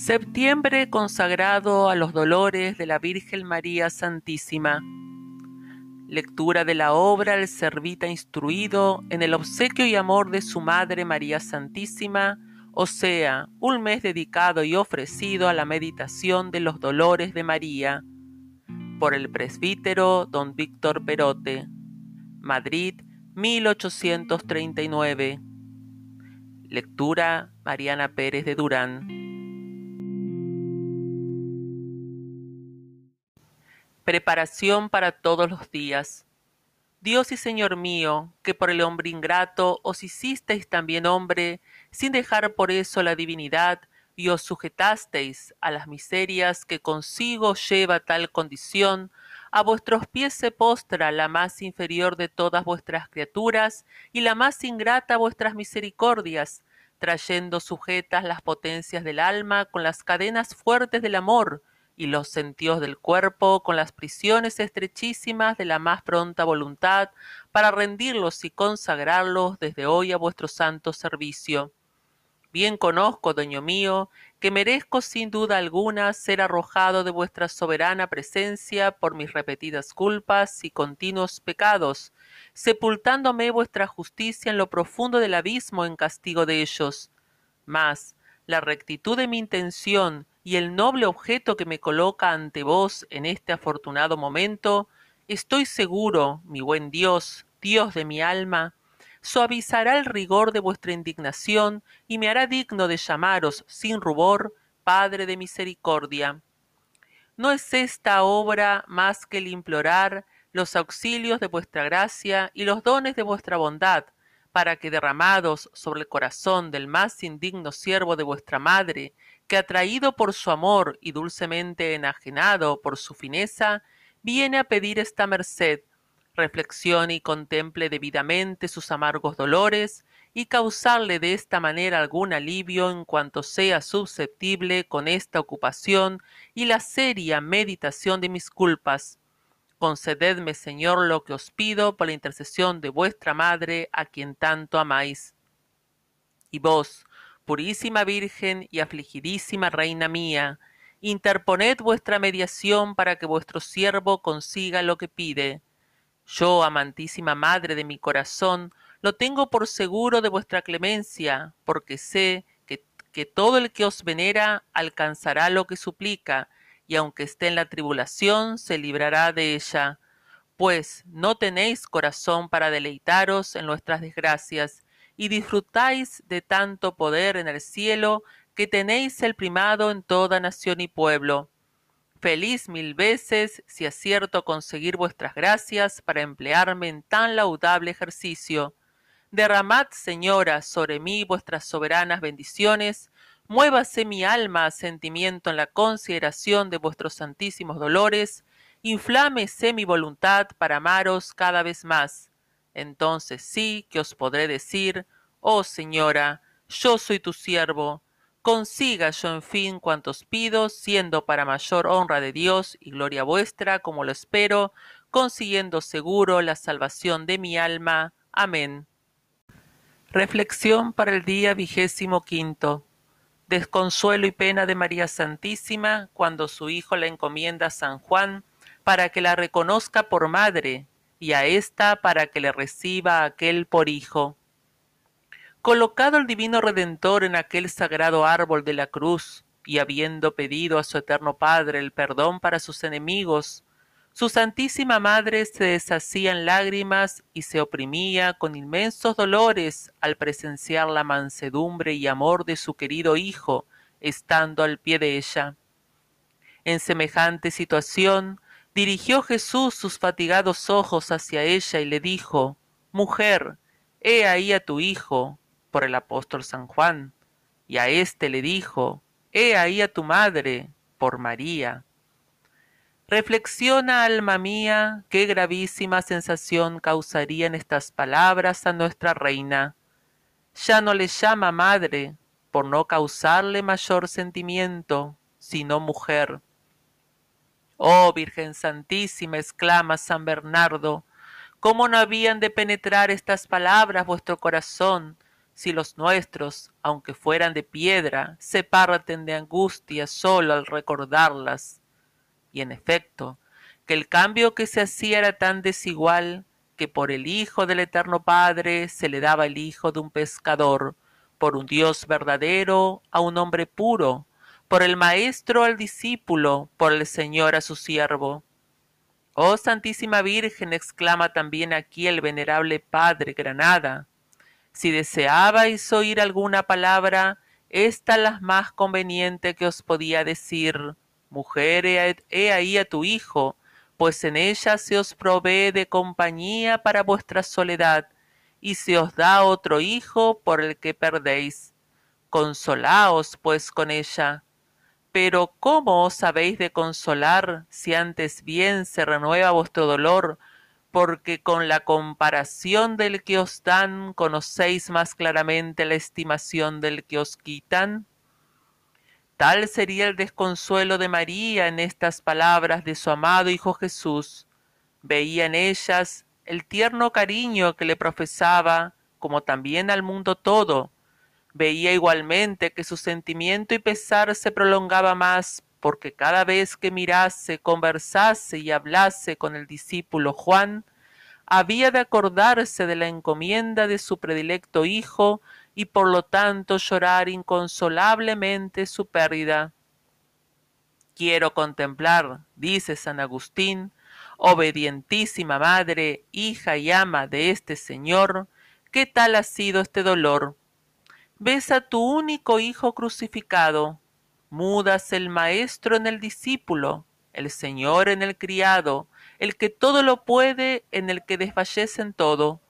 Septiembre consagrado a los dolores de la Virgen María Santísima. Lectura de la obra El Servita Instruido en el obsequio y amor de su Madre María Santísima, o sea, un mes dedicado y ofrecido a la meditación de los dolores de María, por el presbítero don Víctor Perote, Madrid, 1839. Lectura Mariana Pérez de Durán. Preparación para todos los días. Dios y Señor mío, que por el hombre ingrato os hicisteis también hombre, sin dejar por eso la divinidad, y os sujetasteis a las miserias que consigo lleva tal condición, a vuestros pies se postra la más inferior de todas vuestras criaturas y la más ingrata vuestras misericordias, trayendo sujetas las potencias del alma con las cadenas fuertes del amor, y los sentidos del cuerpo con las prisiones estrechísimas de la más pronta voluntad para rendirlos y consagrarlos desde hoy a vuestro santo servicio. Bien conozco, dueño mío, que merezco sin duda alguna ser arrojado de vuestra soberana presencia por mis repetidas culpas y continuos pecados, sepultándome vuestra justicia en lo profundo del abismo en castigo de ellos. Mas la rectitud de mi intención y el noble objeto que me coloca ante vos en este afortunado momento, estoy seguro, mi buen Dios, Dios de mi alma, suavizará el rigor de vuestra indignación y me hará digno de llamaros sin rubor Padre de misericordia. ¿No es esta obra más que el implorar los auxilios de vuestra gracia y los dones de vuestra bondad, para que derramados sobre el corazón del más indigno siervo de vuestra madre, que atraído por su amor y dulcemente enajenado por su fineza, viene a pedir esta merced, reflexione y contemple debidamente sus amargos dolores, y causarle de esta manera algún alivio en cuanto sea susceptible con esta ocupación y la seria meditación de mis culpas, Concededme, Señor, lo que os pido por la intercesión de vuestra Madre, a quien tanto amáis. Y vos, purísima Virgen y afligidísima Reina mía, interponed vuestra mediación para que vuestro siervo consiga lo que pide. Yo, amantísima Madre de mi corazón, lo tengo por seguro de vuestra clemencia, porque sé que, que todo el que os venera alcanzará lo que suplica, y aunque esté en la tribulación, se librará de ella. Pues no tenéis corazón para deleitaros en nuestras desgracias, y disfrutáis de tanto poder en el cielo, que tenéis el primado en toda nación y pueblo. Feliz mil veces si acierto conseguir vuestras gracias para emplearme en tan laudable ejercicio. Derramad, Señora, sobre mí vuestras soberanas bendiciones, muévase mi alma a sentimiento en la consideración de vuestros santísimos dolores, inflámese mi voluntad para amaros cada vez más. Entonces sí que os podré decir, oh Señora, yo soy tu siervo, consiga yo en fin cuantos pido, siendo para mayor honra de Dios y gloria vuestra, como lo espero, consiguiendo seguro la salvación de mi alma. Amén. Reflexión para el día vigésimo quinto desconsuelo y pena de María Santísima cuando su hijo la encomienda a San Juan para que la reconozca por madre y a ésta para que le reciba aquel por hijo. Colocado el divino Redentor en aquel sagrado árbol de la cruz, y habiendo pedido a su eterno Padre el perdón para sus enemigos, su Santísima Madre se deshacía en lágrimas y se oprimía con inmensos dolores al presenciar la mansedumbre y amor de su querido Hijo, estando al pie de ella. En semejante situación, dirigió Jesús sus fatigados ojos hacia ella y le dijo, Mujer, he ahí a tu Hijo, por el apóstol San Juan, y a éste le dijo, He ahí a tu madre, por María. Reflexiona, alma mía, qué gravísima sensación causarían estas palabras a nuestra reina. Ya no le llama madre, por no causarle mayor sentimiento, sino mujer. Oh Virgen Santísima, exclama San Bernardo, ¿cómo no habían de penetrar estas palabras vuestro corazón, si los nuestros, aunque fueran de piedra, se parten de angustia solo al recordarlas. Y en efecto, que el cambio que se hacía era tan desigual que por el Hijo del Eterno Padre se le daba el hijo de un pescador, por un Dios verdadero a un hombre puro, por el Maestro al discípulo, por el Señor a su siervo. Oh Santísima Virgen, exclama también aquí el venerable Padre Granada, si deseabais oír alguna palabra, esta la más conveniente que os podía decir. Mujer, he ahí a tu hijo, pues en ella se os provee de compañía para vuestra soledad, y se os da otro hijo por el que perdéis. Consolaos pues con ella. Pero ¿cómo os habéis de consolar si antes bien se renueva vuestro dolor porque con la comparación del que os dan conocéis más claramente la estimación del que os quitan? Tal sería el desconsuelo de María en estas palabras de su amado Hijo Jesús. Veía en ellas el tierno cariño que le profesaba, como también al mundo todo. Veía igualmente que su sentimiento y pesar se prolongaba más porque cada vez que mirase, conversase y hablase con el discípulo Juan, había de acordarse de la encomienda de su predilecto hijo y por lo tanto llorar inconsolablemente su pérdida. Quiero contemplar, dice San Agustín, obedientísima madre, hija y ama de este Señor, qué tal ha sido este dolor. Ves a tu único hijo crucificado, mudas el maestro en el discípulo, el Señor en el criado, el que todo lo puede en el que desfallece en todo.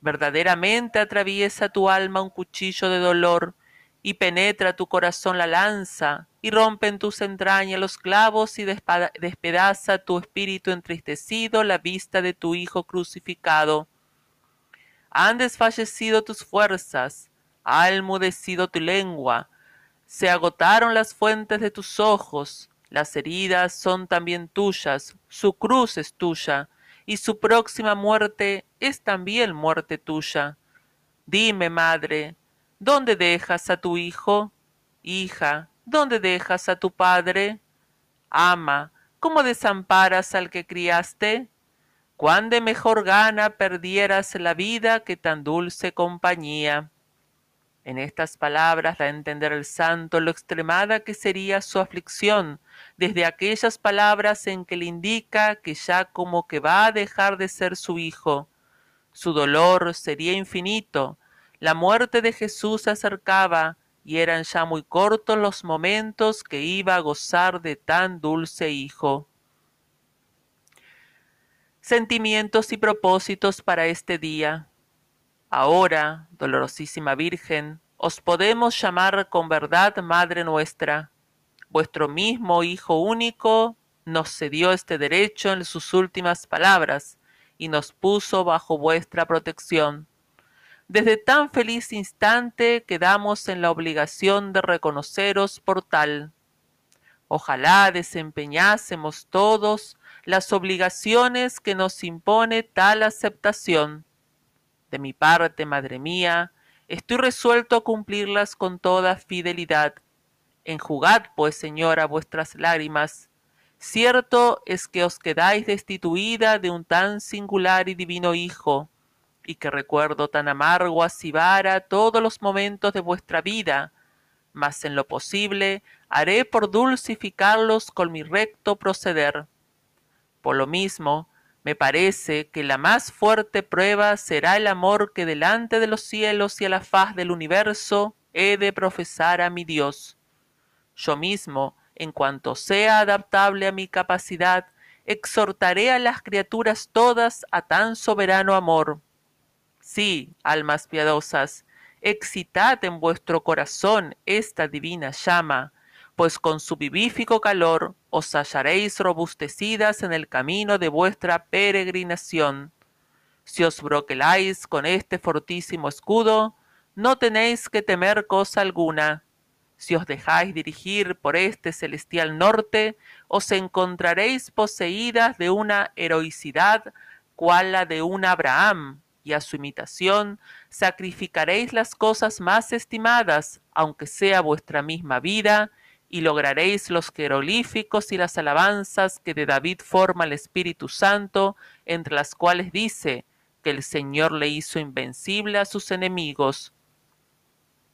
Verdaderamente atraviesa tu alma un cuchillo de dolor, y penetra tu corazón la lanza, y rompe en tus entrañas los clavos y despedaza tu espíritu entristecido la vista de tu Hijo crucificado. Han desfallecido tus fuerzas, ha enmudecido tu lengua, se agotaron las fuentes de tus ojos, las heridas son también tuyas, su cruz es tuya, y su próxima muerte es también muerte tuya. Dime, madre, ¿dónde dejas a tu hijo? Hija, ¿dónde dejas a tu padre? Ama, ¿cómo desamparas al que criaste? ¿Cuán de mejor gana perdieras la vida que tan dulce compañía? En estas palabras da a entender el santo lo extremada que sería su aflicción, desde aquellas palabras en que le indica que ya como que va a dejar de ser su hijo. Su dolor sería infinito, la muerte de Jesús se acercaba, y eran ya muy cortos los momentos que iba a gozar de tan dulce hijo. Sentimientos y propósitos para este día. Ahora, dolorosísima Virgen, os podemos llamar con verdad Madre nuestra. Vuestro mismo Hijo único nos cedió este derecho en sus últimas palabras y nos puso bajo vuestra protección. Desde tan feliz instante quedamos en la obligación de reconoceros por tal. Ojalá desempeñásemos todos las obligaciones que nos impone tal aceptación de mi parte, madre mía, estoy resuelto a cumplirlas con toda fidelidad. Enjugad, pues, señora, vuestras lágrimas. Cierto es que os quedáis destituida de un tan singular y divino Hijo, y que recuerdo tan amargo asibara todos los momentos de vuestra vida, mas en lo posible haré por dulcificarlos con mi recto proceder. Por lo mismo, me parece que la más fuerte prueba será el amor que delante de los cielos y a la faz del universo he de profesar a mi Dios. Yo mismo, en cuanto sea adaptable a mi capacidad, exhortaré a las criaturas todas a tan soberano amor. Sí, almas piadosas, excitad en vuestro corazón esta divina llama, pues con su vivífico calor os hallaréis robustecidas en el camino de vuestra peregrinación. Si os broqueláis con este fortísimo escudo, no tenéis que temer cosa alguna. Si os dejáis dirigir por este celestial norte, os encontraréis poseídas de una heroicidad cual la de un Abraham, y a su imitación sacrificaréis las cosas más estimadas, aunque sea vuestra misma vida, y lograréis los jeroglíficos y las alabanzas que de David forma el Espíritu Santo, entre las cuales dice que el Señor le hizo invencible a sus enemigos.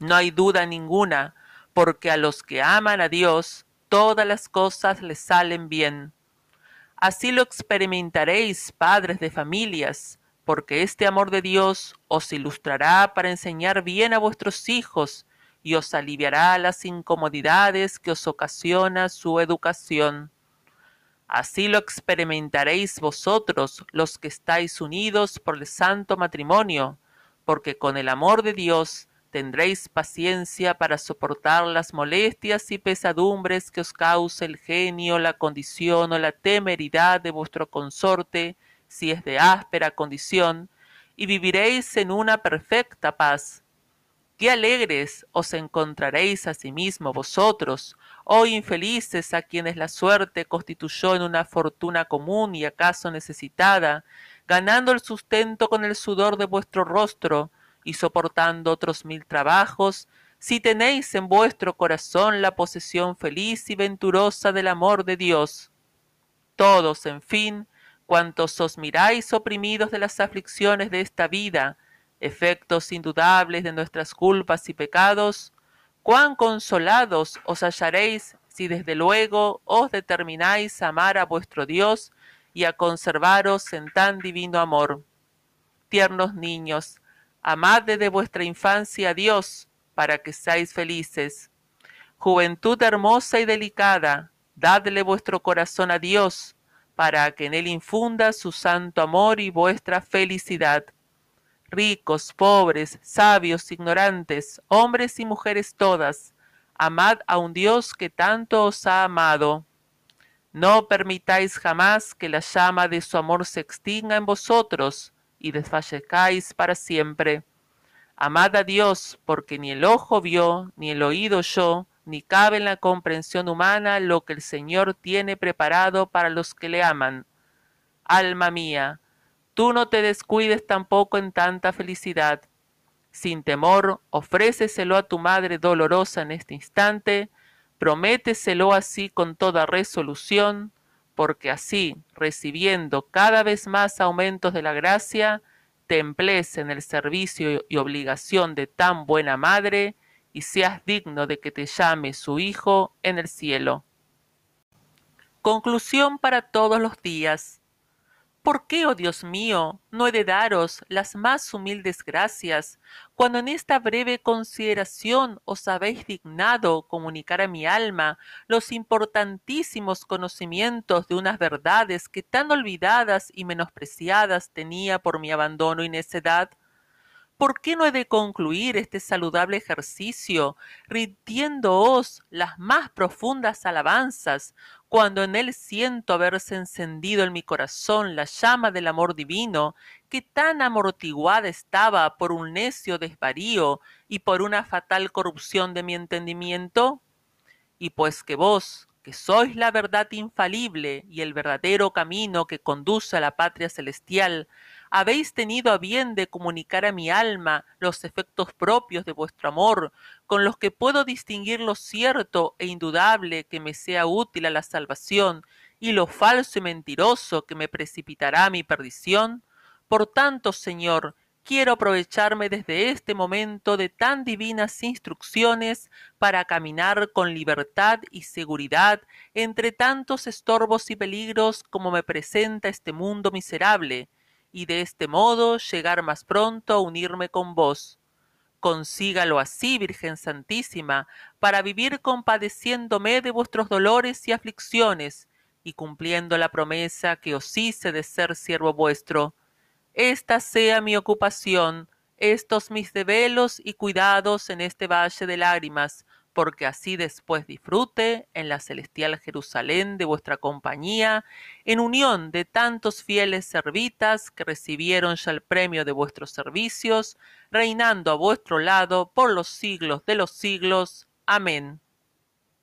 No hay duda ninguna, porque a los que aman a Dios, todas las cosas les salen bien. Así lo experimentaréis, padres de familias, porque este amor de Dios os ilustrará para enseñar bien a vuestros hijos y os aliviará las incomodidades que os ocasiona su educación. Así lo experimentaréis vosotros los que estáis unidos por el santo matrimonio, porque con el amor de Dios tendréis paciencia para soportar las molestias y pesadumbres que os cause el genio, la condición o la temeridad de vuestro consorte, si es de áspera condición, y viviréis en una perfecta paz, Qué alegres os encontraréis asimismo vosotros, oh infelices a quienes la suerte constituyó en una fortuna común y acaso necesitada, ganando el sustento con el sudor de vuestro rostro y soportando otros mil trabajos, si tenéis en vuestro corazón la posesión feliz y venturosa del amor de Dios. Todos, en fin, cuantos os miráis oprimidos de las aflicciones de esta vida, efectos indudables de nuestras culpas y pecados, cuán consolados os hallaréis si desde luego os determináis a amar a vuestro Dios y a conservaros en tan divino amor. Tiernos niños, amad desde vuestra infancia a Dios, para que seáis felices. Juventud hermosa y delicada, dadle vuestro corazón a Dios, para que en él infunda su santo amor y vuestra felicidad ricos, pobres, sabios, ignorantes, hombres y mujeres todas, amad a un Dios que tanto os ha amado. No permitáis jamás que la llama de su amor se extinga en vosotros y desfallezcáis para siempre. Amad a Dios, porque ni el ojo vio, ni el oído oyó, ni cabe en la comprensión humana lo que el Señor tiene preparado para los que le aman. Alma mía, Tú no te descuides tampoco en tanta felicidad. Sin temor, ofréceselo a tu madre dolorosa en este instante, prométeselo así con toda resolución, porque así, recibiendo cada vez más aumentos de la gracia, te emplees en el servicio y obligación de tan buena madre, y seas digno de que te llame su Hijo en el cielo. Conclusión para todos los días. ¿Por qué, oh Dios mío, no he de daros las más humildes gracias, cuando en esta breve consideración os habéis dignado comunicar a mi alma los importantísimos conocimientos de unas verdades que tan olvidadas y menospreciadas tenía por mi abandono y necedad? ¿Por qué no he de concluir este saludable ejercicio rindiéndoos las más profundas alabanzas, cuando en él siento haberse encendido en mi corazón la llama del amor divino, que tan amortiguada estaba por un necio desvarío y por una fatal corrupción de mi entendimiento? Y pues que vos, que sois la verdad infalible y el verdadero camino que conduce a la patria celestial, habéis tenido a bien de comunicar a mi alma los efectos propios de vuestro amor, con los que puedo distinguir lo cierto e indudable que me sea útil a la salvación, y lo falso y mentiroso que me precipitará a mi perdición? Por tanto, Señor, quiero aprovecharme desde este momento de tan divinas instrucciones para caminar con libertad y seguridad entre tantos estorbos y peligros como me presenta este mundo miserable, y de este modo llegar más pronto a unirme con vos. Consígalo así, Virgen Santísima, para vivir compadeciéndome de vuestros dolores y aflicciones, y cumpliendo la promesa que os hice de ser siervo vuestro. Esta sea mi ocupación, estos mis develos y cuidados en este valle de lágrimas, porque así después disfrute en la celestial Jerusalén de vuestra compañía, en unión de tantos fieles servitas que recibieron ya el premio de vuestros servicios, reinando a vuestro lado por los siglos de los siglos. Amén.